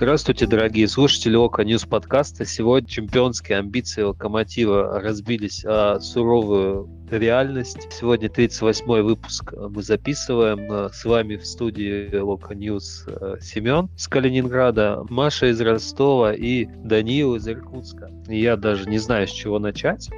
Здравствуйте, дорогие слушатели Loko News подкаста. Сегодня чемпионские амбиции Локомотива разбились о суровую реальность. Сегодня 38-й выпуск мы записываем. С вами в студии Loko News э, Семен с Калининграда, Маша из Ростова и Даниил из Иркутска. Я даже не знаю, с чего начать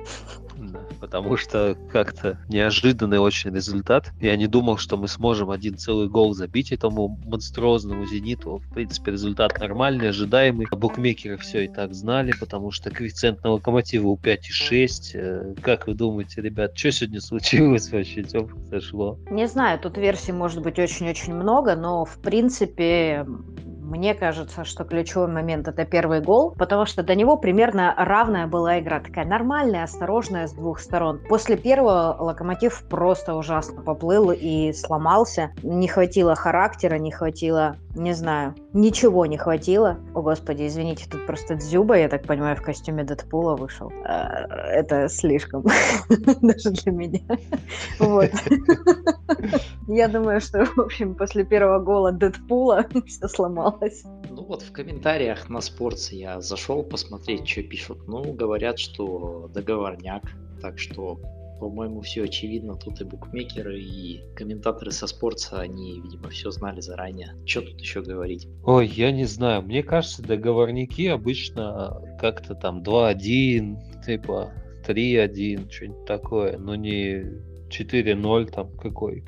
потому что как-то неожиданный очень результат. Я не думал, что мы сможем один целый гол забить этому монструозному «Зениту». В принципе, результат нормальный, ожидаемый. Букмекеры все и так знали, потому что коэффициент на «Локомотива» у 5,6. Э, как вы думаете, ребят, что сегодня случилось вообще? Что произошло? Не знаю, тут версий может быть очень-очень много, но в принципе мне кажется, что ключевой момент это первый гол, потому что до него примерно равная была игра. Такая нормальная, осторожная с двух сторон. После первого Локомотив просто ужасно поплыл и сломался. Не хватило характера, не хватило, не знаю, ничего не хватило. О, господи, извините, тут просто Дзюба, я так понимаю, в костюме Дэдпула вышел. А, это слишком даже для меня. Вот. Я думаю, что, в общем, после первого гола Дэдпула все сломалось осталось. Ну вот в комментариях на спорте я зашел посмотреть, что пишут. Ну, говорят, что договорняк. Так что, по-моему, все очевидно. Тут и букмекеры, и комментаторы со спорта, они, видимо, все знали заранее. Что тут еще говорить? Ой, я не знаю. Мне кажется, договорники обычно как-то там 2-1, типа 3-1, что-нибудь такое, но не 4-0 там какой.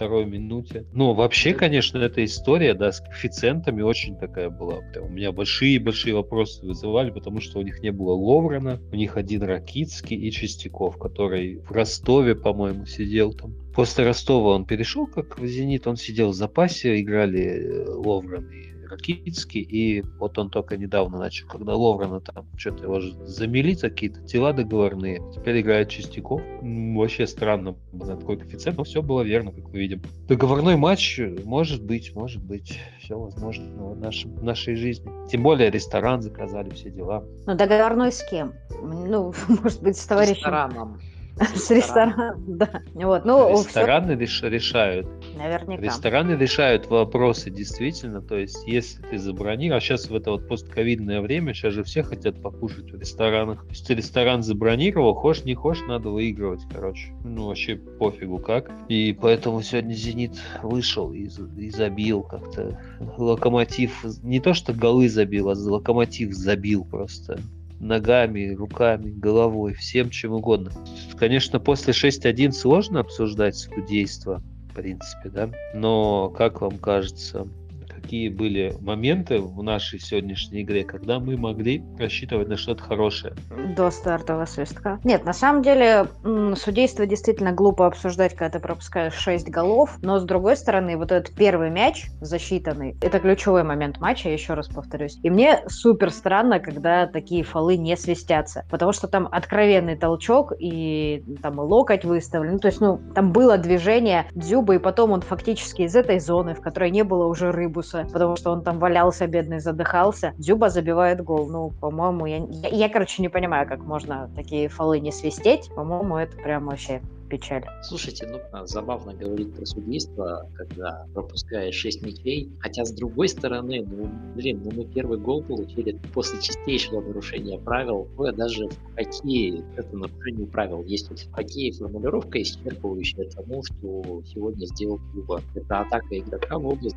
52 минуте. Ну, вообще, конечно, эта история, да, с коэффициентами очень такая была. Прям у меня большие-большие вопросы вызывали, потому что у них не было Ловрена, у них один Ракицкий и Чистяков, который в Ростове, по-моему, сидел там. После Ростова он перешел как в «Зенит», он сидел в запасе, играли э, Ловрен и Ракитский, и вот он только недавно начал, когда Ловрена там что-то его замели, какие-то тела договорные, теперь играет Чистяков. Вообще странно, такой коэффициент, но все было верно, как мы видим. Договорной матч, может быть, может быть, все возможно в, нашем, в нашей жизни. Тем более ресторан заказали, все дела. Ну, договорной с кем? Ну, может быть, с товарищем. Рестораном. С рестораном, да. Вот, ну, Рестораны все... решают. Наверняка. Рестораны решают вопросы, действительно. То есть, если ты забронировал, а сейчас в это вот постковидное время, сейчас же все хотят покушать в ресторанах. Ты ресторан забронировал, хочешь, не хочешь, надо выигрывать, короче. Ну, вообще пофигу как. И поэтому сегодня «Зенит» вышел и, и забил как-то. Локомотив, не то что голы забил, а Локомотив забил просто ногами, руками, головой, всем чем угодно. Конечно, после 6.1 сложно обсуждать судейство, в принципе, да, но, как вам кажется, какие были моменты в нашей сегодняшней игре, когда мы могли рассчитывать на что-то хорошее? До стартового свистка. Нет, на самом деле, судейство действительно глупо обсуждать, когда ты пропускаешь 6 голов, но с другой стороны, вот этот первый мяч засчитанный, это ключевой момент матча, еще раз повторюсь. И мне супер странно, когда такие фолы не свистятся, потому что там откровенный толчок и там локоть выставлен, ну, то есть, ну, там было движение Дзюба, и потом он фактически из этой зоны, в которой не было уже Рыбуса, потому что он там валялся, бедный, задыхался. Дзюба забивает гол. Ну, по-моему, я, я, я, короче, не понимаю, как можно такие фолы не свистеть. По-моему, это прям вообще печаль. Слушайте, ну, забавно говорить про судейство, когда пропускаешь 6 мячей, хотя с другой стороны, ну, блин, ну мы первый гол получили после чистейшего нарушения правил, Ой, даже в хоккее это нарушение правил. Есть в хоккее формулировка, исчерпывающая тому, что сегодня сделал клуба. Это атака игрока в область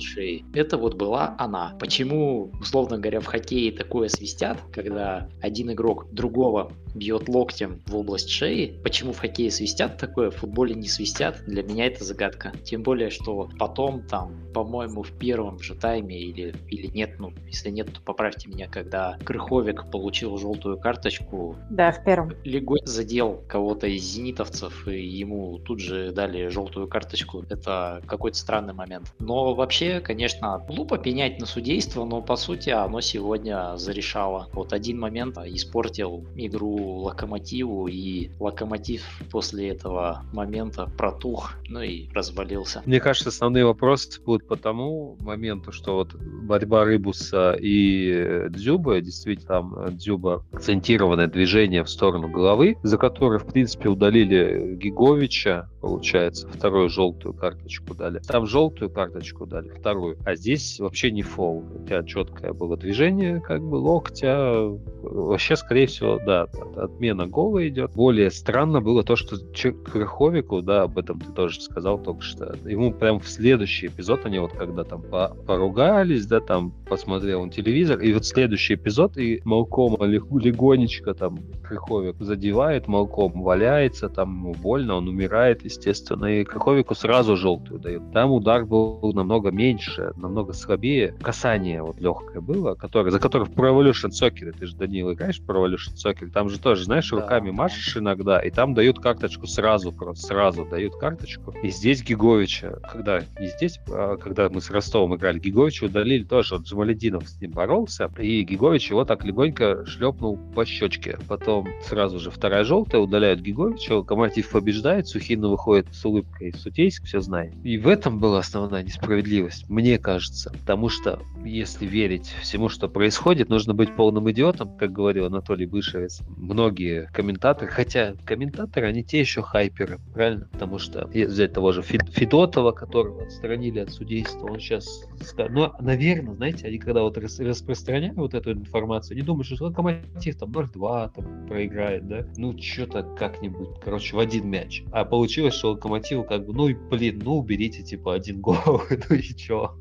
шеи. Это вот была она. Почему, условно говоря, в хоккее такое свистят, когда один игрок другого бьет локтем в область шеи? Почему в хоккее свистят такое, в футболе не свистят, для меня это загадка. Тем более, что потом там, по-моему, в первом же тайме или, или нет, ну, если нет, то поправьте меня, когда Крыховик получил желтую карточку. Да, в первом. Легой задел кого-то из зенитовцев, и ему тут же дали желтую карточку. Это какой-то странный момент. Но вообще, конечно, глупо пенять на судейство, но по сути оно сегодня зарешало. Вот один момент испортил игру Локомотиву, и Локомотив после этого момента протух, ну и развалился. Мне кажется, основные вопросы будут по тому моменту, что вот борьба Рыбуса и Дзюба, действительно, там Дзюба акцентированное движение в сторону головы, за которое, в принципе, удалили Гиговича, получается. Вторую желтую карточку дали. Там желтую карточку дали, вторую. А здесь вообще не фол. У тебя четкое было движение, как бы локтя. Вообще, скорее всего, да, отмена гола идет. Более странно было то, что Крыховику, да, об этом ты тоже сказал только что, ему прям в следующий эпизод, они вот когда там поругались, да, там посмотрел он телевизор, и вот следующий эпизод, и Малком легонечко там Крыховик задевает, Малком валяется, там ему больно, он умирает, естественно, и Крыховику сразу желтую дают. Там удар был намного меньше, намного слабее. Касание вот легкое было, которое, за которое в Pro Evolution Soccer, ты же, Данил, играешь в Pro Evolution Soccer, там же тоже, знаешь, да. руками машешь иногда, и там дают карточку сразу, просто сразу дают карточку. И здесь Гиговича, когда, не здесь, а когда мы с Ростовом играли, Гиговича удалили тоже, вот Джамалединов с ним боролся, и Гигович его так легонько шлепнул по щечке. Потом сразу же вторая желтая, удаляют Гиговича, Локомотив побеждает, Сухин выходит с улыбкой, Сутейск все знает. И в этом была основная несправедливость, мне кажется, потому что если верить всему, что происходит, нужно быть полным идиотом, как говорил Анатолий Бышевец. Многие комментаторы, хотя комментаторы, они те еще хайперы, правильно? Потому что взять того же Федотова, которого отстранили от судейства, он сейчас... Ну, наверное, знаете, они когда вот распространяют вот эту информацию, не думают, что Локомотив там 0-2 там проиграет, да? Ну, что-то как-нибудь, короче, в один мяч. А получилось, что Локомотиву как бы, ну и блин, ну уберите типа один гол, ну и чё?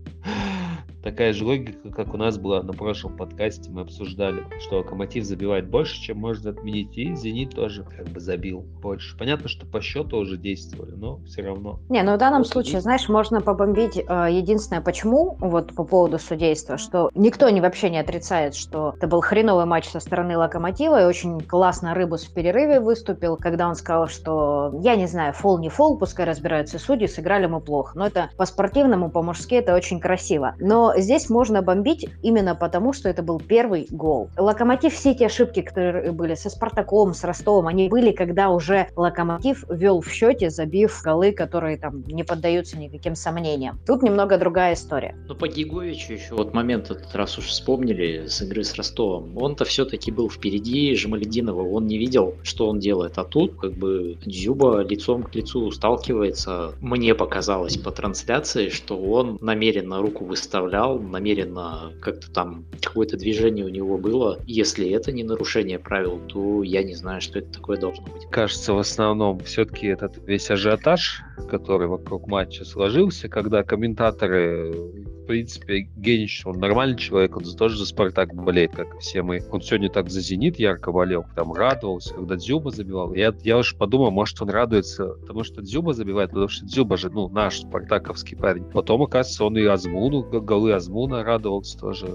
Такая же логика, как у нас была на прошлом подкасте, мы обсуждали, что Локомотив забивает больше, чем может отменить, и Зенит тоже как бы забил больше. Понятно, что по счету уже действовали, но все равно. Не, ну в данном вот случае, есть. знаешь, можно побомбить. Э, единственное, почему, вот по поводу судейства, что никто не вообще не отрицает, что это был хреновый матч со стороны Локомотива, и очень классно Рыбус в перерыве выступил, когда он сказал, что я не знаю, фол не фол, пускай разбираются судьи, сыграли мы плохо. Но это по-спортивному, по-мужски это очень красиво. Но здесь можно бомбить именно потому, что это был первый гол. Локомотив, все эти ошибки, которые были со Спартаком, с Ростовом, они были, когда уже Локомотив вел в счете, забив голы, которые там не поддаются никаким сомнениям. Тут немного другая история. Ну, по Гиговичу еще вот момент этот, раз уж вспомнили, с игры с Ростовом, он-то все-таки был впереди Жамалединова, он не видел, что он делает, а тут как бы Дзюба лицом к лицу сталкивается. Мне показалось по трансляции, что он намеренно руку выставлял играл, намеренно как-то там какое-то движение у него было. Если это не нарушение правил, то я не знаю, что это такое должно быть. Кажется, в основном все-таки этот весь ажиотаж, который вокруг матча сложился, когда комментаторы принципе, Генич, он нормальный человек, он тоже за Спартак болеет, как все мы. Он сегодня так за Зенит ярко болел, там радовался, когда Дзюба забивал. Я, я уж подумал, может, он радуется, потому что Дзюба забивает, потому что Дзюба же, ну, наш спартаковский парень. Потом, оказывается, он и Азмуну, голы Азмуна радовался тоже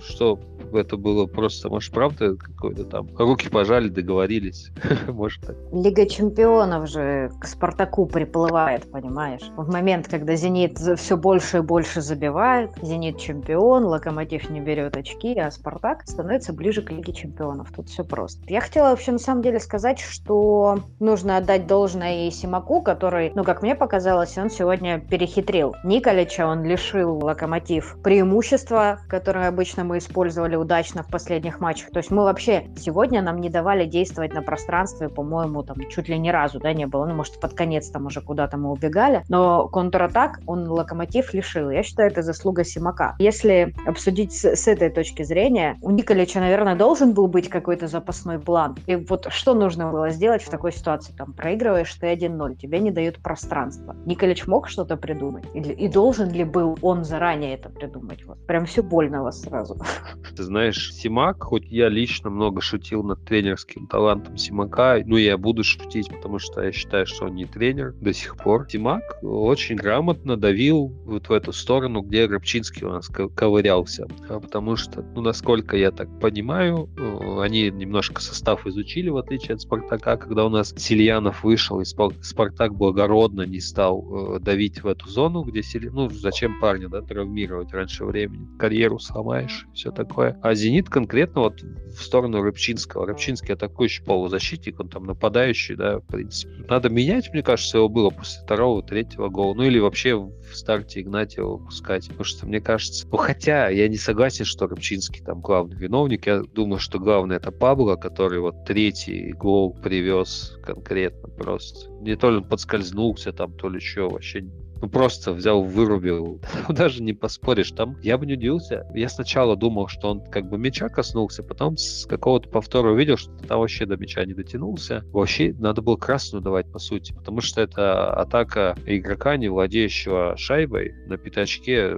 что это было просто, может, правда какой-то там руки пожали, договорились, может так. Лига чемпионов же к Спартаку приплывает, понимаешь? В момент, когда Зенит все больше и больше забивает, Зенит чемпион, Локомотив не берет очки, а Спартак становится ближе к Лиге чемпионов. Тут все просто. Я хотела вообще на самом деле сказать, что нужно отдать должное и Симаку, который, ну, как мне показалось, он сегодня перехитрил. Николича он лишил Локомотив преимущества, которое обычно мы использовали удачно в последних матчах. То есть мы вообще сегодня нам не давали действовать на пространстве, по-моему, там чуть ли ни разу, да, не было. Ну, может, под конец там уже куда-то мы убегали. Но контратак он локомотив лишил. Я считаю, это заслуга Симака. Если обсудить с, с этой точки зрения, у Николича, наверное, должен был быть какой-то запасной план. И вот что нужно было сделать в такой ситуации? Там проигрываешь ты 1-0, тебе не дают пространства. Николич мог что-то придумать? Или, и должен ли был он заранее это придумать? Вот. Прям все больно вас сразу. Ты знаешь, Симак, хоть я лично много шутил над тренерским талантом Симака, ну я буду шутить, потому что я считаю, что он не тренер до сих пор. Симак очень грамотно давил вот в эту сторону, где Рыбчинский у нас ковырялся. А потому что, ну, насколько я так понимаю, э, они немножко состав изучили, в отличие от Спартака, когда у нас Сильянов вышел, и Спартак благородно не стал э, давить в эту зону, где Сильянов, ну, зачем парня, да, травмировать раньше времени, карьеру сломаешь, все такое. Такое. А «Зенит» конкретно вот в сторону Рыбчинского. Рыбчинский атакующий полузащитник, он там нападающий, да, в принципе. Надо менять, мне кажется, его было после второго, третьего гола. Ну или вообще в старте Игнатьева выпускать. Потому что, мне кажется... Ну, хотя я не согласен, что Рыбчинский там главный виновник. Я думаю, что главный это Пабло, который вот третий гол привез конкретно просто. Не то ли он подскользнулся там, то ли еще вообще ну, просто взял, вырубил. Даже не поспоришь. Там я бы не удивился. Я сначала думал, что он как бы мяча коснулся, потом с какого-то повтора увидел, что там вообще до мяча не дотянулся. Вообще надо было красную давать, по сути, потому что это атака игрока, не владеющего шайбой на пятачке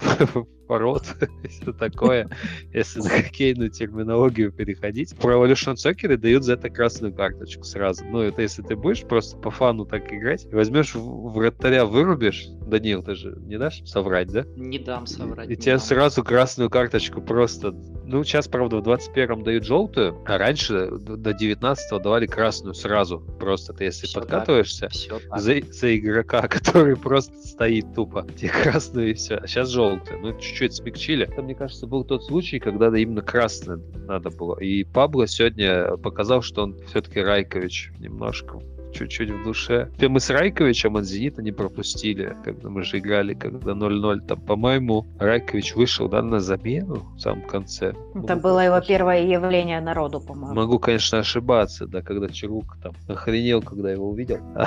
ворот и все такое, если на хоккейную терминологию переходить. Про Evolution Soccer дают за это красную карточку сразу. Ну, это если ты будешь просто по фану так играть, возьмешь вратаря, вырубишь, Данил, ты же не дашь соврать, да? Не дам соврать. И тебе дам. сразу красную карточку просто... Ну, сейчас, правда, в 21-м дают желтую, а раньше до 19-го давали красную сразу. Просто ты, если все подкатываешься так, все так. За, за игрока, который просто стоит тупо, тебе красную и все. А сейчас желтую. Ну, чуть чуть-чуть смягчили. Это, мне кажется, был тот случай, когда именно красное надо было. И Пабло сегодня показал, что он все-таки Райкович немножко чуть-чуть в душе. Мы с Райковичем от «Зенита» не пропустили, когда мы же играли, когда 0-0. Там, по-моему, Райкович вышел, да, на замену в самом конце. Это Могу было его первое явление народу, по-моему. Могу, конечно, ошибаться, да, когда Чарук там охренел, когда его увидел.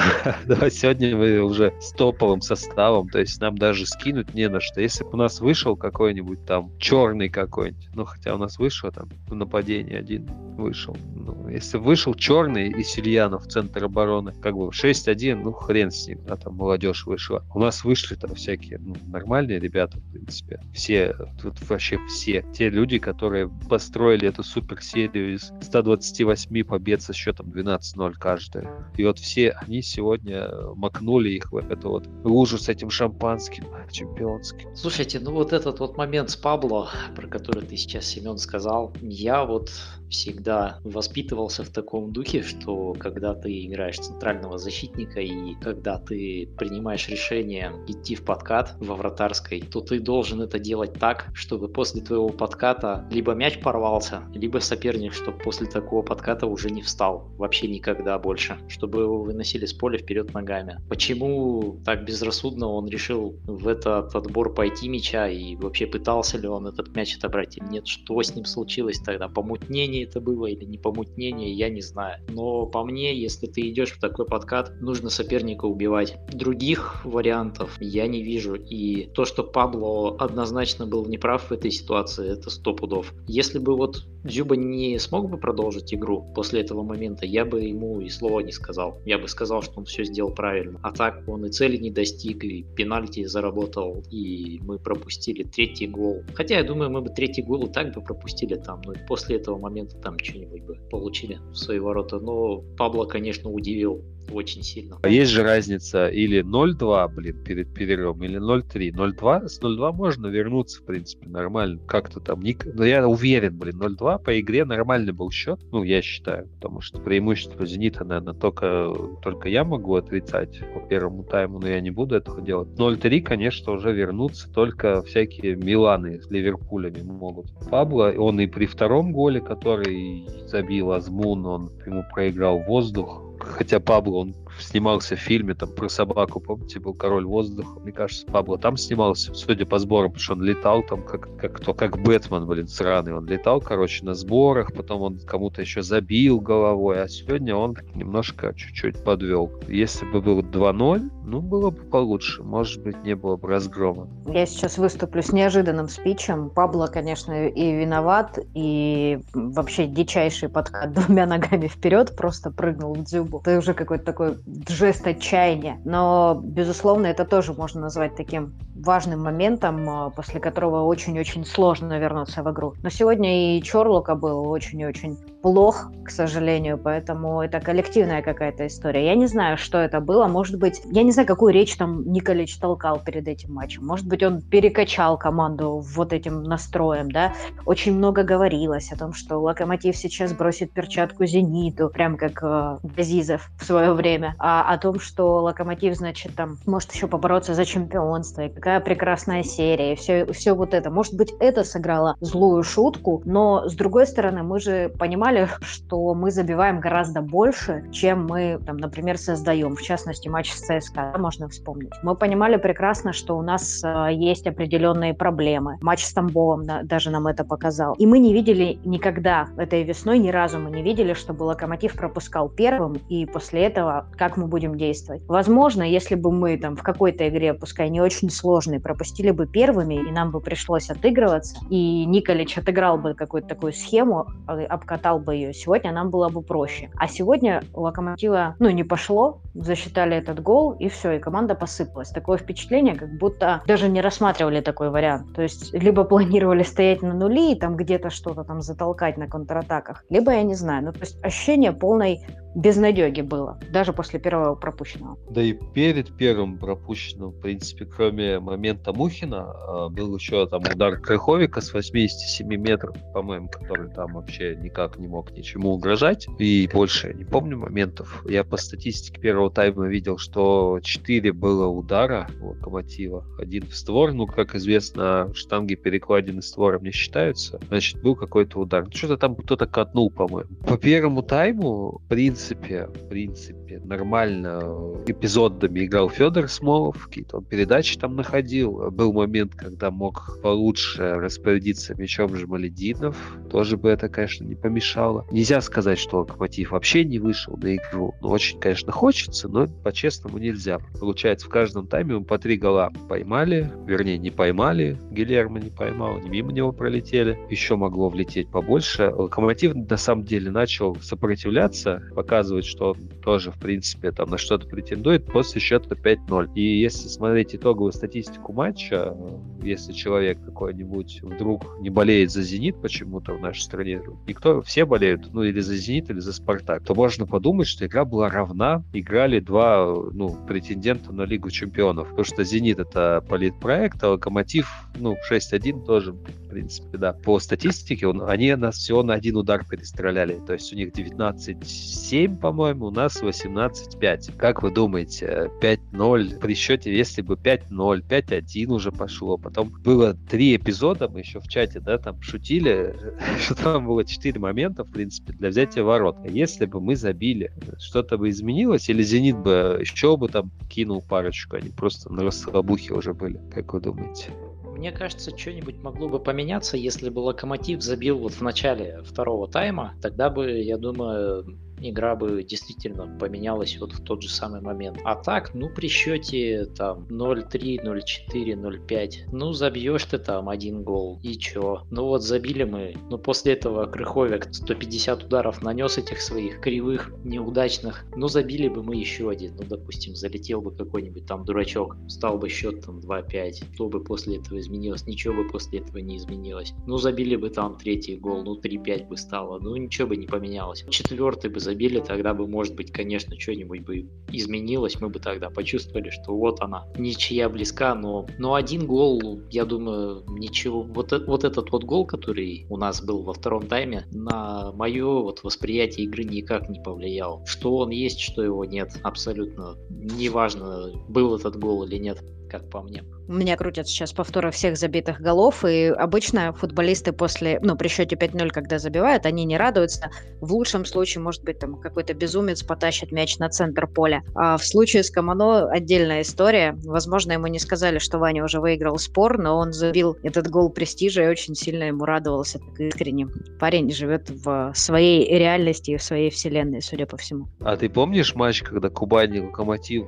Да, сегодня мы уже с топовым составом, то есть нам даже скинуть не на что. Если бы у нас вышел какой-нибудь там черный какой-нибудь, ну, хотя у нас вышло там в нападении один вышел. Ну, если вышел черный и Сильянов в центр обороны, как бы 6-1, ну хрен с ним, да, там молодежь вышла. У нас вышли там всякие ну, нормальные ребята, в принципе. Все, тут вообще все. Те люди, которые построили эту суперсерию из 128 побед со счетом 12-0 каждая. И вот все они сегодня макнули их в эту вот лужу с этим шампанским чемпионским. Слушайте, ну вот этот вот момент с Пабло, про который ты сейчас, Семен, сказал, я вот всегда воспитывался в таком духе, что когда ты играешь центрального защитника и когда ты принимаешь решение идти в подкат во вратарской, то ты должен это делать так, чтобы после твоего подката либо мяч порвался, либо соперник, чтобы после такого подката уже не встал вообще никогда больше, чтобы его выносили с поля вперед ногами. Почему так безрассудно он решил в этот отбор пойти мяча и вообще пытался ли он этот мяч отобрать или нет, что с ним случилось тогда, помутнение помутнение это было или не помутнение, я не знаю. Но по мне, если ты идешь в такой подкат, нужно соперника убивать. Других вариантов я не вижу. И то, что Пабло однозначно был неправ в этой ситуации, это сто пудов. Если бы вот Дзюба не смог бы продолжить игру после этого момента, я бы ему и слова не сказал. Я бы сказал, что он все сделал правильно. А так он и цели не достиг, и пенальти заработал, и мы пропустили третий гол. Хотя я думаю, мы бы третий гол и так бы пропустили там, но после этого момента там что-нибудь бы получили в свои ворота. Но Пабло, конечно, удивил очень сильно. А есть же разница или 0-2, блин, перед перерывом, или 0-3. 0-2, с 0-2 можно вернуться, в принципе, нормально. Как-то там, не... но я уверен, блин, 0-2 по игре нормальный был счет, ну, я считаю, потому что преимущество Зенита, наверное, только, только я могу отрицать по первому тайму, но я не буду этого делать. 0-3, конечно, уже вернуться только всякие Миланы с Ливерпулями могут. Пабло, он и при втором голе, который забил Азмун, он ему проиграл воздух, хотя Пабло, он снимался в фильме там про собаку, помните, был король воздуха. Мне кажется, Пабло там снимался, судя по сборам, потому что он летал там как, как кто, как Бэтмен, блин, сраный. Он летал, короче, на сборах, потом он кому-то еще забил головой, а сегодня он немножко чуть-чуть подвел. Если бы был 2-0, ну, было бы получше. Может быть, не было бы разгрома. Я сейчас выступлю с неожиданным спичем. Пабло, конечно, и виноват, и вообще дичайший подкат двумя ногами вперед просто прыгнул в дзюбу. Это уже какой-то такой жест отчаяния. Но, безусловно, это тоже можно назвать таким важным моментом, а, после которого очень-очень сложно вернуться в игру. Но сегодня и Чорлока был очень-очень плох, к сожалению, поэтому это коллективная какая-то история. Я не знаю, что это было. Может быть, я не знаю, какую речь там Николич толкал перед этим матчем. Может быть, он перекачал команду вот этим настроем, да. Очень много говорилось о том, что Локомотив сейчас бросит перчатку Зениту, прям как э, Газизов в свое время, а о том, что Локомотив, значит, там может еще побороться за чемпионство, и какая прекрасная серия, и все, все вот это. Может быть, это сыграло злую шутку, но с другой стороны, мы же понимали, что мы забиваем гораздо больше, чем мы, там, например, создаем. В частности, матч с ЦСКА можно вспомнить. Мы понимали прекрасно, что у нас э, есть определенные проблемы. Матч с Тамбовом да, даже нам это показал. И мы не видели никогда этой весной, ни разу мы не видели, чтобы Локомотив пропускал первым, и после этого как мы будем действовать. Возможно, если бы мы там в какой-то игре, пускай не очень сложной, пропустили бы первыми, и нам бы пришлось отыгрываться, и Николич отыграл бы какую-то такую схему, э, обкатал бы ее, сегодня нам было бы проще. А сегодня Локомотива, ну, не пошло, засчитали этот гол, и все, и команда посыпалась. Такое впечатление, как будто даже не рассматривали такой вариант. То есть, либо планировали стоять на нуле и там где-то что-то там затолкать на контратаках, либо я не знаю. Ну, то есть ощущение полной безнадеги было, даже после первого пропущенного. Да и перед первым пропущенным, в принципе, кроме момента Мухина, а, был еще там удар Крыховика с 87 метров, по-моему, который там вообще никак не мог ничему угрожать. И больше я не помню моментов. Я по статистике первого тайма видел, что 4 было удара Локомотива. Один в створ, ну, как известно, штанги перекладины створа не считаются. Значит, был какой-то удар. Что-то там кто-то катнул, по-моему. По первому тайму принц принципе, в принципе, нормально эпизодами играл Федор Смолов, какие-то он передачи там находил. Был момент, когда мог получше распорядиться мячом Жмалединов. Тоже бы это, конечно, не помешало. Нельзя сказать, что Локомотив вообще не вышел на игру. Ну, очень, конечно, хочется, но по-честному нельзя. Получается, в каждом тайме мы по три гола поймали, вернее, не поймали. Гильермо не поймал, не мимо него пролетели. Еще могло влететь побольше. Локомотив, на самом деле, начал сопротивляться, пока показывает, что он тоже, в принципе, там на что-то претендует после счета 5-0. И если смотреть итоговую статистику матча, если человек какой-нибудь вдруг не болеет за «Зенит» почему-то в нашей стране, никто, все болеют, ну, или за «Зенит», или за «Спартак», то можно подумать, что игра была равна, играли два, ну, претендента на Лигу чемпионов. Потому что «Зенит» — это политпроект, а «Локомотив», ну, 6-1 тоже, в принципе, да. По статистике он, они нас всего на один удар перестреляли. То есть у них 19-7 7, по-моему, у нас 18-5. Как вы думаете, 5-0 при счете, если бы 5-0, 5-1 уже пошло, потом было три эпизода, мы еще в чате, да, там шутили, что там было 4 момента, в принципе, для взятия ворот. А если бы мы забили, что-то бы изменилось, или Зенит бы еще бы там кинул парочку, они просто на расслабухе уже были, как вы думаете? Мне кажется, что-нибудь могло бы поменяться, если бы Локомотив забил вот в начале второго тайма. Тогда бы, я думаю, игра бы действительно поменялась вот в тот же самый момент. А так, ну, при счете там 0-3, 0-4, 0-5, ну, забьешь ты там один гол, и чё? Ну вот забили мы, ну, после этого Крыховик 150 ударов нанес этих своих кривых, неудачных, ну, забили бы мы еще один, ну, допустим, залетел бы какой-нибудь там дурачок, стал бы счет там 2-5, что бы после этого изменилось? Ничего бы после этого не изменилось. Ну, забили бы там третий гол, ну, 3-5 бы стало, ну, ничего бы не поменялось. Четвертый бы забили, тогда бы, может быть, конечно, что-нибудь бы изменилось, мы бы тогда почувствовали, что вот она, ничья близка, но, но один гол, я думаю, ничего. Вот, вот этот вот гол, который у нас был во втором тайме, на мое вот восприятие игры никак не повлиял. Что он есть, что его нет, абсолютно неважно, был этот гол или нет как по мне. У меня крутят сейчас повторы всех забитых голов, и обычно футболисты после, ну, при счете 5-0, когда забивают, они не радуются. В лучшем случае, может быть, там какой-то безумец потащит мяч на центр поля. А в случае с Камано отдельная история. Возможно, ему не сказали, что Ваня уже выиграл спор, но он забил этот гол престижа и очень сильно ему радовался так искренне. Парень живет в своей реальности и в своей вселенной, судя по всему. А ты помнишь матч, когда Кубань и Локомотив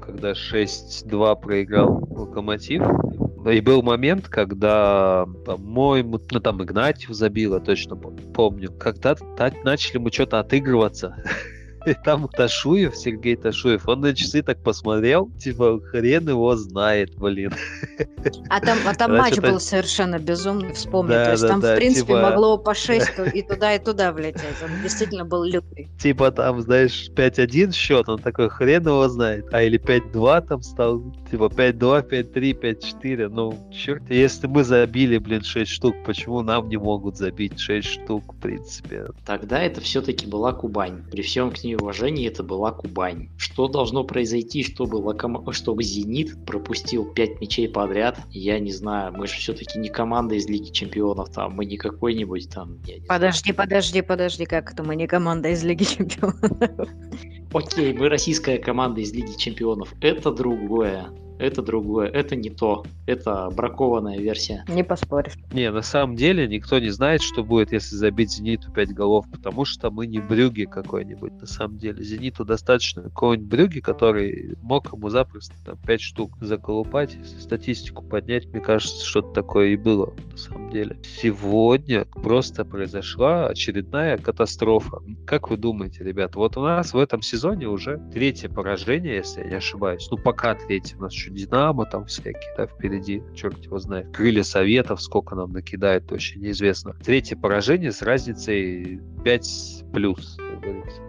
когда 6-2 проиграл Локомотив. И был момент, когда, по-моему, ну там Игнатьев я точно помню. Когда так начали мы что-то отыгрываться. И там Ташуев, Сергей Ташуев, он на часы так посмотрел, типа, хрен его знает, блин. А там, а там матч был совершенно безумный, вспомни. Да, То есть да, там, да, в принципе, типа... могло по 6 и туда, и туда влететь. Он действительно был лютый. Типа там, знаешь, 5-1 счет, он такой, хрен его знает. А или 5-2 там стал, типа 5-2, 5-3, 5-4. Ну, черт, если мы забили, блин, 6 штук, почему нам не могут забить 6 штук, в принципе? Тогда это все-таки была Кубань. При всем к ней уважении это была Кубань. Что должно произойти, чтобы, локом... чтобы Зенит пропустил 5 мячей подряд? Я не знаю, мы же все-таки не команда из Лиги Чемпионов, там, мы не какой-нибудь там... Подожди, знаю. подожди, подожди, как это мы не команда из Лиги Чемпионов? Окей, мы российская команда из Лиги Чемпионов. Это другое это другое, это не то, это бракованная версия. Не поспоришь. Не, на самом деле никто не знает, что будет, если забить Зениту 5 голов, потому что мы не Брюги какой-нибудь, на самом деле. Зениту достаточно какого-нибудь Брюги, который мог ему запросто там 5 штук заколупать, статистику поднять, мне кажется, что-то такое и было, на самом деле. Сегодня просто произошла очередная катастрофа. Как вы думаете, ребят, вот у нас в этом сезоне уже третье поражение, если я не ошибаюсь, ну пока третье, у нас еще Динамо там всякие, да, впереди, черт его знает. Крылья Советов, сколько нам накидает, вообще неизвестно. Третье поражение с разницей 5 плюс,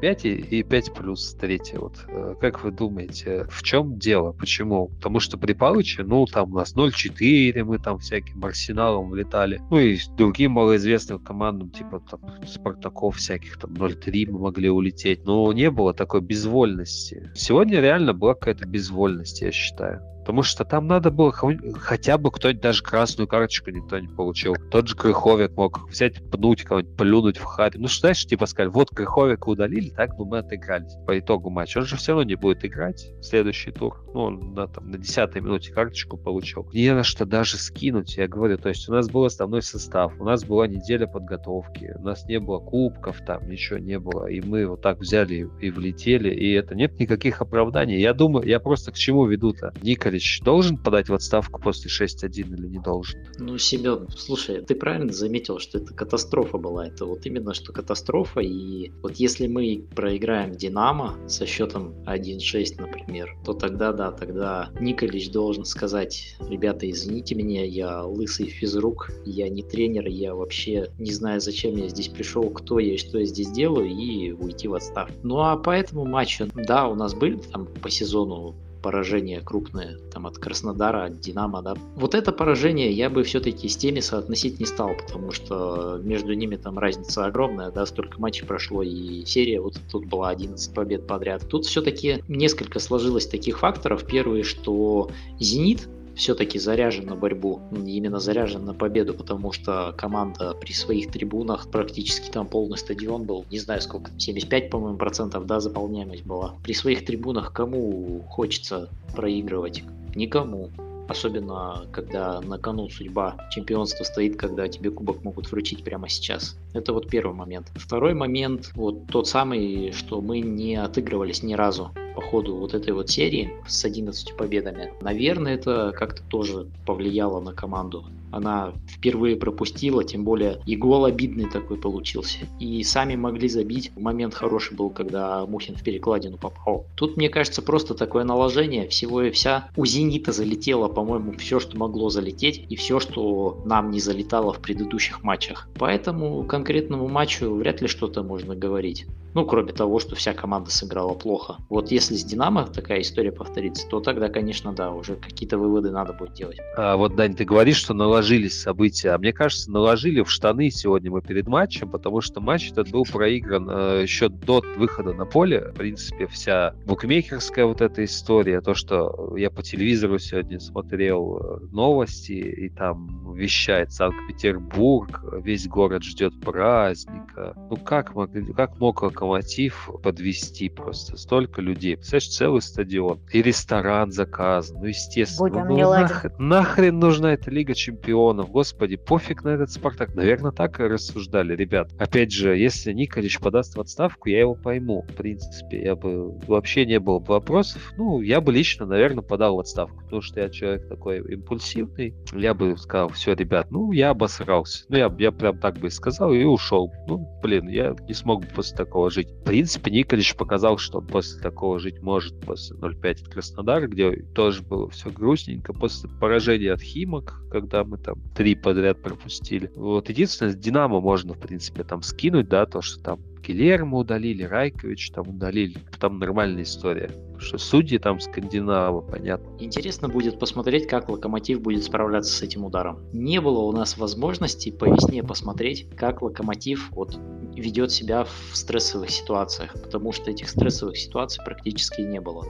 5 и 5 плюс третье. Вот э, как вы думаете, в чем дело? Почему? Потому что при Палыче, ну, там у нас 0-4, мы там всяким арсеналом влетали. Ну и другим малоизвестным командам, типа там Спартаков всяких, там 0-3 мы могли улететь. Но не было такой безвольности. Сегодня реально была какая-то безвольность, я считаю. Потому что там надо было хотя бы кто-нибудь даже красную карточку никто не получил. Тот же Крыховик мог взять, пнуть кого-нибудь, плюнуть в харе. Ну, что, знаешь, типа сказали, вот Крыховика удалили, так бы мы отыгрались по итогу матча. Он же все равно не будет играть в следующий тур. Ну, он на, там, на 10 минуте карточку получил. Не на что даже скинуть, я говорю. То есть у нас был основной состав, у нас была неделя подготовки, у нас не было кубков там, ничего не было. И мы вот так взяли и влетели, и это нет никаких оправданий. Я думаю, я просто к чему веду-то? Николь Павлович должен подать в отставку после 6-1 или не должен? Ну, Семен, слушай, ты правильно заметил, что это катастрофа была. Это вот именно что катастрофа. И вот если мы проиграем Динамо со счетом 1-6, например, то тогда, да, тогда Николич должен сказать, ребята, извините меня, я лысый физрук, я не тренер, я вообще не знаю, зачем я здесь пришел, кто я и что я здесь делаю, и уйти в отставку. Ну а по этому матчу, да, у нас были там по сезону поражение крупное, там от Краснодара, от Динамо, да. Вот это поражение я бы все-таки с теми соотносить не стал, потому что между ними там разница огромная, да, столько матчей прошло, и серия вот тут была 11 побед подряд. Тут все-таки несколько сложилось таких факторов. Первый, что Зенит все-таки заряжен на борьбу, именно заряжен на победу, потому что команда при своих трибунах практически там полный стадион был, не знаю сколько, 75, по-моему, процентов, да, заполняемость была. При своих трибунах кому хочется проигрывать? Никому. Особенно, когда на кону судьба чемпионства стоит, когда тебе кубок могут вручить прямо сейчас. Это вот первый момент. Второй момент, вот тот самый, что мы не отыгрывались ни разу по ходу вот этой вот серии с 11 победами. Наверное, это как-то тоже повлияло на команду. Она впервые пропустила, тем более и гол обидный такой получился. И сами могли забить. Момент хороший был, когда Мухин в перекладину попал. Тут, мне кажется, просто такое наложение всего и вся. У Зенита залетело, по-моему, все, что могло залететь, и все, что нам не залетало в предыдущих матчах. Поэтому конкретному матчу вряд ли что-то можно говорить. Ну, кроме того, что вся команда сыграла плохо. Вот если с Динамо такая история повторится, то тогда, конечно, да, уже какие-то выводы надо будет делать. А вот, Дань, ты говоришь, что наложились события. А мне кажется, наложили в штаны сегодня мы перед матчем, потому что матч этот был проигран э, еще до выхода на поле. В принципе, вся букмекерская вот эта история, то, что я по телевизору сегодня смотрел э, новости, и там вещает Санкт-Петербург, весь город ждет праздника. Ну, как, могли, как мог Локомотив подвести просто столько людей. Представляешь, целый стадион. И ресторан заказан. Ну, естественно. Будем ну, нах... нахрен нужна эта Лига Чемпионов? Господи, пофиг на этот Спартак. Наверное, так и рассуждали, ребят. Опять же, если Николич подаст в отставку, я его пойму. В принципе, я бы вообще не было бы вопросов. Ну, я бы лично, наверное, подал в отставку. Потому что я человек такой импульсивный. Я бы сказал, все, ребят, ну, я обосрался. Ну, я, я прям так бы и сказал и ушел. Ну, блин, я не смог бы после такого жить. В принципе, Николич показал, что он после такого жить может, после 0-5 от Краснодара, где тоже было все грустненько, после поражения от Химок, когда мы там три подряд пропустили. Вот единственное, с Динамо можно, в принципе, там скинуть, да, то, что там Гилермо удалили, Райкович там удалили. Там нормальная история. Что судьи там скандинавы, понятно. Интересно будет посмотреть, как Локомотив будет справляться с этим ударом. Не было у нас возможности по весне посмотреть, как Локомотив вот ведет себя в стрессовых ситуациях, потому что этих стрессовых ситуаций практически не было.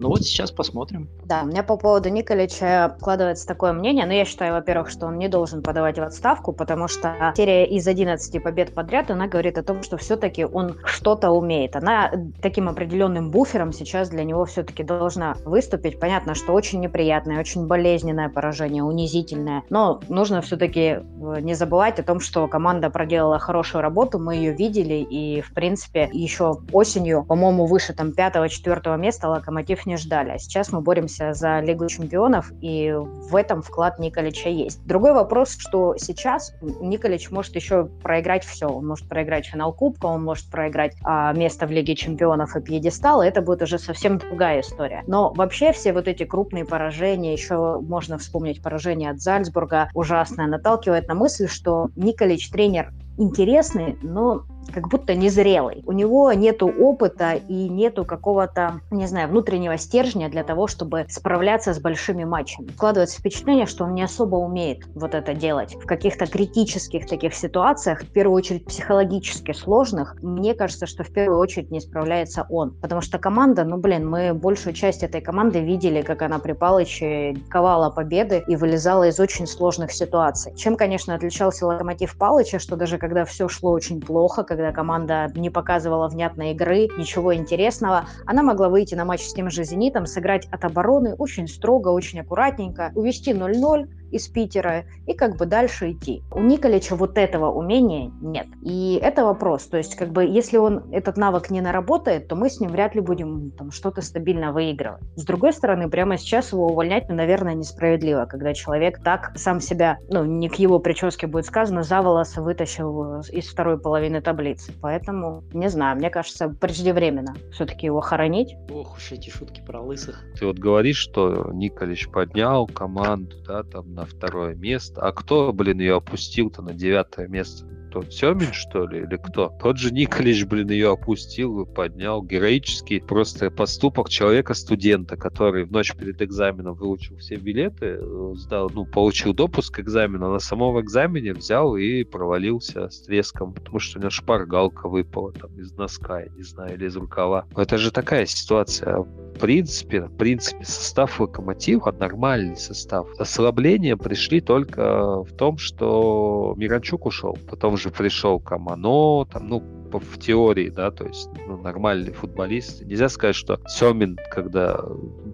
Ну вот сейчас посмотрим. Да, у меня по поводу Николича складывается такое мнение, но я считаю, во-первых, что он не должен подавать в отставку, потому что серия из 11 побед подряд, она говорит о том, что все-таки он что-то умеет. Она таким определенным буфером сейчас для него все-таки должна выступить. Понятно, что очень неприятное, очень болезненное поражение, унизительное, но нужно все-таки э, не забывать о том, что команда проделала хорошую работу, мы ее видели, и, в принципе, еще осенью, по-моему, выше там пятого-четвертого места Локомотив не ждали. А сейчас мы боремся за Лигу чемпионов, и в этом вклад Николича есть. Другой вопрос, что сейчас Николич может еще проиграть все. Он может проиграть финал Кубка, он может проиграть а, место в Лиге чемпионов и пьедестал, это будет уже совсем другая история. Но вообще все вот эти крупные поражения, еще можно вспомнить поражение от Зальцбурга, ужасное, наталкивает на мысль, что Николич тренер интересный, но как будто незрелый. У него нету опыта и нету какого-то, не знаю, внутреннего стержня для того, чтобы справляться с большими матчами. Складывается впечатление, что он не особо умеет вот это делать. В каких-то критических таких ситуациях, в первую очередь психологически сложных, мне кажется, что в первую очередь не справляется он. Потому что команда, ну блин, мы большую часть этой команды видели, как она при Палыче ковала победы и вылезала из очень сложных ситуаций. Чем, конечно, отличался Локомотив Палыча, что даже когда все шло очень плохо, когда команда не показывала внятной игры, ничего интересного, она могла выйти на матч с тем же «Зенитом», сыграть от обороны очень строго, очень аккуратненько, увести 0-0, из Питера и как бы дальше идти. У Николича вот этого умения нет. И это вопрос. То есть как бы если он этот навык не наработает, то мы с ним вряд ли будем там что-то стабильно выигрывать. С другой стороны, прямо сейчас его увольнять, ну, наверное, несправедливо, когда человек так сам себя, ну, не к его прическе будет сказано, за волосы вытащил из второй половины таблицы. Поэтому, не знаю, мне кажется, преждевременно все-таки его хоронить. Ох уж эти шутки про лысых. Ты вот говоришь, что Николич поднял команду, да, там на второе место. А кто, блин, ее опустил-то на девятое место? Тот Семин, что ли, или кто? Тот же Николич, блин, ее опустил поднял. Героический просто поступок человека-студента, который в ночь перед экзаменом выучил все билеты, сдал, ну, получил допуск к экзамену, а на самом экзамене взял и провалился с треском, потому что у него шпаргалка выпала там из носка, я не знаю, или из рукава. Это же такая ситуация. В принципе, в принципе, состав локомотива нормальный состав. Ослабления пришли только в том, что Миранчук ушел. Потом же пришел Камано, там, ну, в теории, да, то есть ну, нормальный футболист. Нельзя сказать, что Семин, когда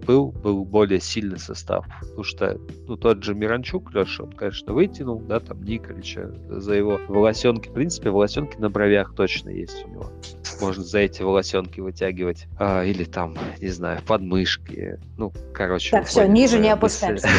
был, был более сильный состав, потому что ну, тот же Миранчук, Леша, он, конечно, вытянул, да, там Николича за его волосенки. В принципе, волосенки на бровях точно есть у него. Можно за эти волосенки вытягивать. А, или там, не знаю, подмышки. Ну, короче. Так, все, ниже не опускаемся.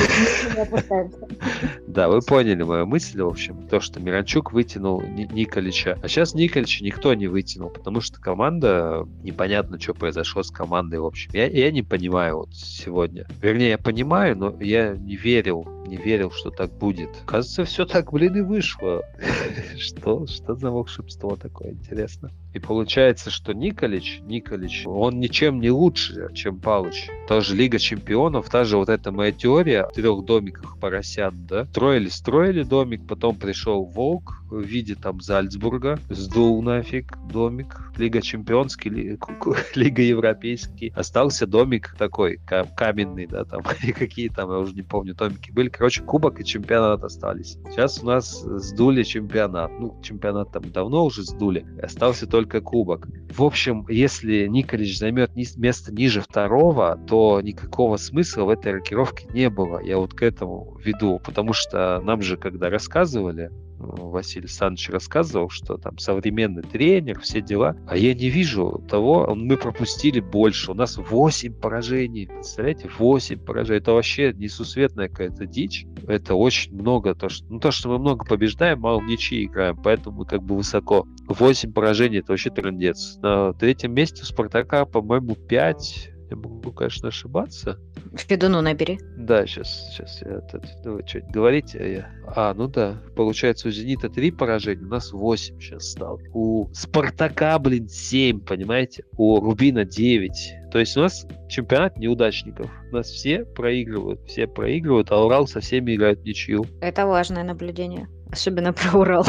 Да, вы поняли мою мысль, в общем. То, что Миранчук вытянул Николича. А сейчас Николича никто не вытянул, потому что команда... Непонятно, что произошло с командой, в общем. Я, я не понимаю вот сегодня. Вернее, я понимаю, но я не верил не верил, что так будет. Кажется, все так, блин, и вышло. что, что за волшебство такое, интересно? И получается, что Николич, Николич, он ничем не лучше, чем Палыч. Тоже Лига Чемпионов, та же вот эта моя теория о трех домиках поросят, да? Строили, строили домик, потом пришел Волк в виде там Зальцбурга, сдул нафиг домик. Лига Чемпионский, ли, Лига Европейский. Остался домик такой, каменный, да, там, и какие там, я уже не помню, домики были. Короче, кубок и чемпионат остались. Сейчас у нас сдули чемпионат. Ну, чемпионат там давно уже сдули. Остался только кубок. В общем, если Николич займет место ниже второго, то никакого смысла в этой рокировке не было. Я вот к этому веду. Потому что нам же, когда рассказывали, Василий Александрович рассказывал, что там современный тренер, все дела. А я не вижу того, мы пропустили больше. У нас 8 поражений. Представляете, 8 поражений. Это вообще несусветная какая-то дичь. Это очень много. То, что, ну, то, что мы много побеждаем, мало в ничьи играем, поэтому мы как бы высоко. 8 поражений, это вообще трендец. На третьем месте у Спартака, по-моему, 5 я могу, конечно, ошибаться. Федуну набери. Да, сейчас, сейчас я давай что-нибудь говорите. А, я... а, ну да, получается, у Зенита 3 поражения, у нас 8 сейчас стал. У Спартака, блин, 7, понимаете? У Рубина 9. То есть у нас чемпионат неудачников. У нас все проигрывают, все проигрывают, а Урал со всеми играет ничью. Это важное наблюдение. Особенно про Урал.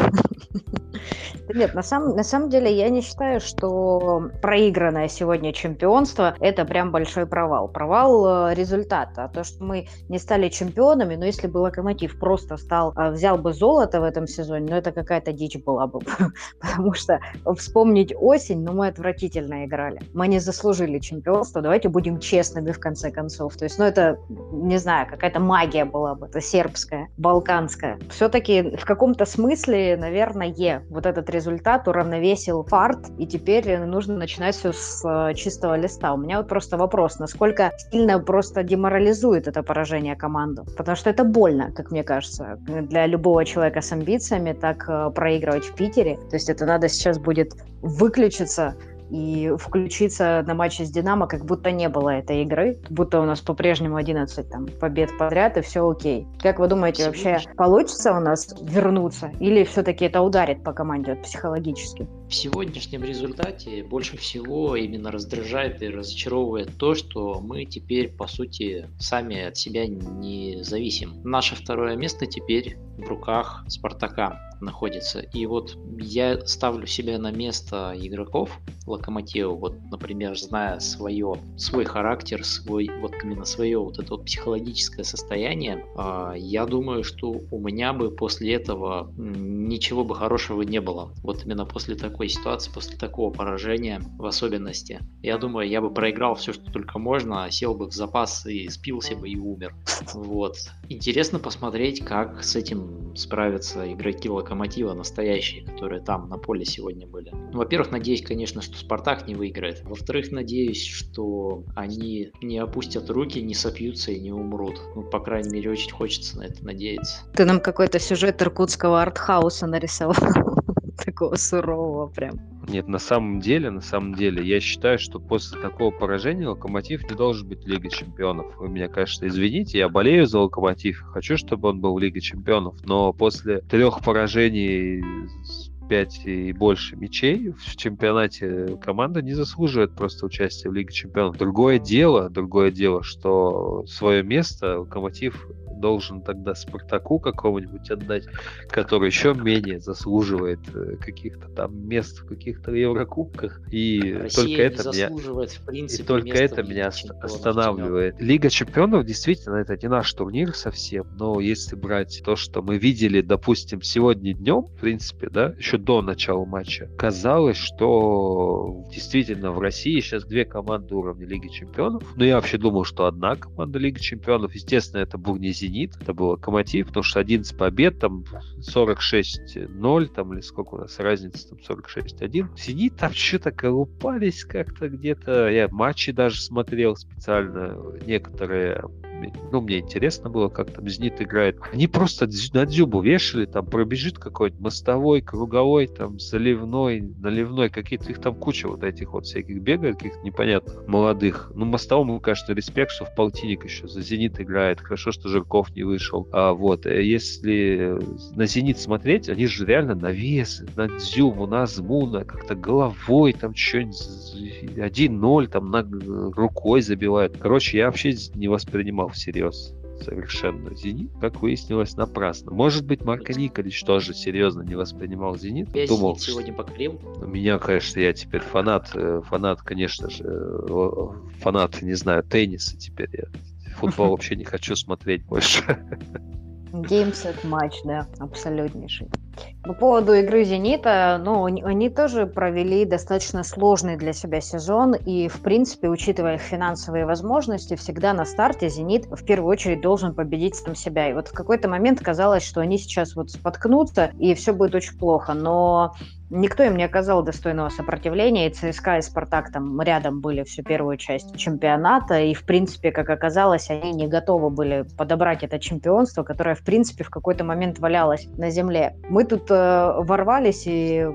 Нет, на самом, на самом деле я не считаю, что проигранное сегодня чемпионство – это прям большой провал. Провал э, результата. То, что мы не стали чемпионами, но если бы Локомотив просто стал, э, взял бы золото в этом сезоне, ну это какая-то дичь была бы. Потому что вспомнить осень, ну мы отвратительно играли. Мы не заслужили чемпионство, давайте будем честными в конце концов. То есть, ну это, не знаю, какая-то магия была бы, это сербская, балканская. Все-таки в каком-то смысле, наверное, вот этот результат уравновесил фарт, и теперь нужно начинать все с э, чистого листа. У меня вот просто вопрос, насколько сильно просто деморализует это поражение команду? Потому что это больно, как мне кажется, для любого человека с амбициями так э, проигрывать в Питере. То есть это надо сейчас будет выключиться и включиться на матче с Динамо, как будто не было этой игры, будто у нас по-прежнему 11 там, побед подряд, и все окей. Как вы думаете, вообще получится у нас вернуться? Или все-таки это ударит по команде вот, психологически? В сегодняшнем результате больше всего именно раздражает и разочаровывает то, что мы теперь, по сути, сами от себя не зависим. Наше второе место теперь в руках Спартака находится. И вот я ставлю себя на место игроков Локомотива, вот, например, зная свое, свой характер, свой, вот именно свое вот это вот психологическое состояние, э, я думаю, что у меня бы после этого ничего бы хорошего не было. Вот именно после такой ситуации, после такого поражения в особенности. Я думаю, я бы проиграл все, что только можно, сел бы в запас и спился бы и умер. Вот. Интересно посмотреть, как с этим справятся игроки Локомотива настоящие, которые там на поле сегодня были. Ну, во-первых, надеюсь, конечно, что Спартак не выиграет. Во-вторых, надеюсь, что они не опустят руки, не сопьются и не умрут. Ну, по крайней мере, очень хочется на это надеяться. Ты нам какой-то сюжет иркутского артхауса нарисовал. Такого сурового прям. Нет, на самом деле, на самом деле, я считаю, что после такого поражения Локомотив не должен быть Лигой Чемпионов. Вы меня, конечно, извините, я болею за Локомотив, хочу, чтобы он был в Лиге Чемпионов, но после трех поражений 5 и больше мячей в чемпионате команда не заслуживает просто участия в Лиге Чемпионов. Другое дело, другое дело, что свое место Локомотив должен тогда Спартаку какого-нибудь отдать, который еще менее заслуживает э, каких-то там мест в каких-то Еврокубках. И Россия только это меня, в принципе, и только это меня останавливает. Чемпионов. Лига чемпионов действительно это не наш турнир совсем, но если брать то, что мы видели, допустим, сегодня днем, в принципе, да, еще до начала матча, казалось, что действительно в России сейчас две команды уровня Лиги чемпионов. Но я вообще думал, что одна команда Лиги чемпионов. Естественно, это не Зенит, это был Локомотив, потому что 11 побед, там 46-0, там или сколько у нас разница, там 46-1. Зенит там что-то колупались как-то где-то. Я матчи даже смотрел специально, некоторые ну, мне интересно было, как там Зенит играет. Они просто на дзюбу вешали, там пробежит какой-нибудь мостовой, круговой, там заливной, наливной, какие-то их там куча вот этих вот всяких бегает, каких-то непонятных молодых. Ну, мостовому, конечно, респект, что в полтинник еще за Зенит играет. Хорошо, что Жирков не вышел. А вот, э, если на Зенит смотреть, они же реально на вес, на дзюбу, на змуна, как-то головой там что-нибудь 1-0 там на рукой забивают. Короче, я вообще не воспринимал всерьез совершенно «Зенит», как выяснилось, напрасно. Может быть, Марко Николич тоже серьезно не воспринимал «Зенит». Я Думал, сегодня покорил. Меня, конечно, я теперь фанат, э, фанат, конечно же, фанат, не знаю, тенниса теперь. Я футбол вообще не хочу смотреть больше. Game, set, match, да, абсолютнейший. По поводу игры «Зенита», ну, они тоже провели достаточно сложный для себя сезон, и, в принципе, учитывая их финансовые возможности, всегда на старте «Зенит» в первую очередь должен победить сам себя. И вот в какой-то момент казалось, что они сейчас вот споткнутся, и все будет очень плохо. Но Никто им не оказал достойного сопротивления, и ЦСКА и Спартак там рядом были всю первую часть чемпионата, и, в принципе, как оказалось, они не готовы были подобрать это чемпионство, которое, в принципе, в какой-то момент валялось на земле. Мы тут э, ворвались и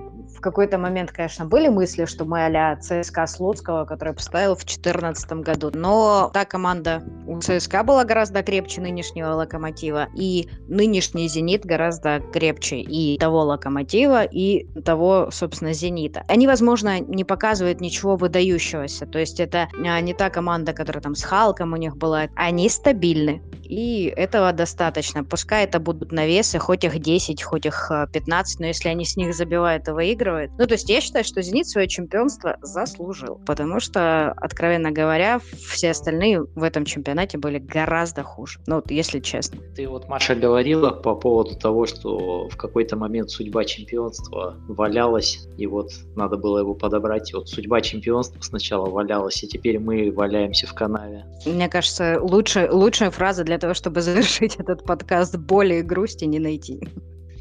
какой-то момент, конечно, были мысли, что мы а-ля ЦСКА Слуцкого, который поставил в 2014 году. Но та команда у ЦСКА была гораздо крепче нынешнего Локомотива. И нынешний Зенит гораздо крепче и того Локомотива, и того, собственно, Зенита. Они, возможно, не показывают ничего выдающегося. То есть это а, не та команда, которая там с Халком у них была. Они стабильны. И этого достаточно. Пускай это будут навесы, хоть их 10, хоть их 15, но если они с них забивают и выигрывают, выигрывает. Ну, то есть я считаю, что «Зенит» свое чемпионство заслужил, потому что, откровенно говоря, все остальные в этом чемпионате были гораздо хуже. Ну, вот если честно. Ты вот, Маша, говорила по поводу того, что в какой-то момент судьба чемпионства валялась, и вот надо было его подобрать. И вот судьба чемпионства сначала валялась, и теперь мы валяемся в канаве. Мне кажется, лучше, лучшая фраза для того, чтобы завершить этот подкаст «Боли и грусти» не найти.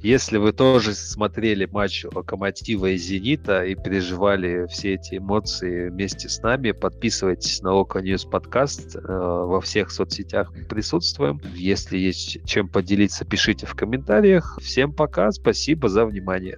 Если вы тоже смотрели матч Локомотива и Зенита и переживали все эти эмоции вместе с нами, подписывайтесь на Loko News подкаст. Э, во всех соцсетях присутствуем. Если есть чем поделиться, пишите в комментариях. Всем пока, спасибо за внимание.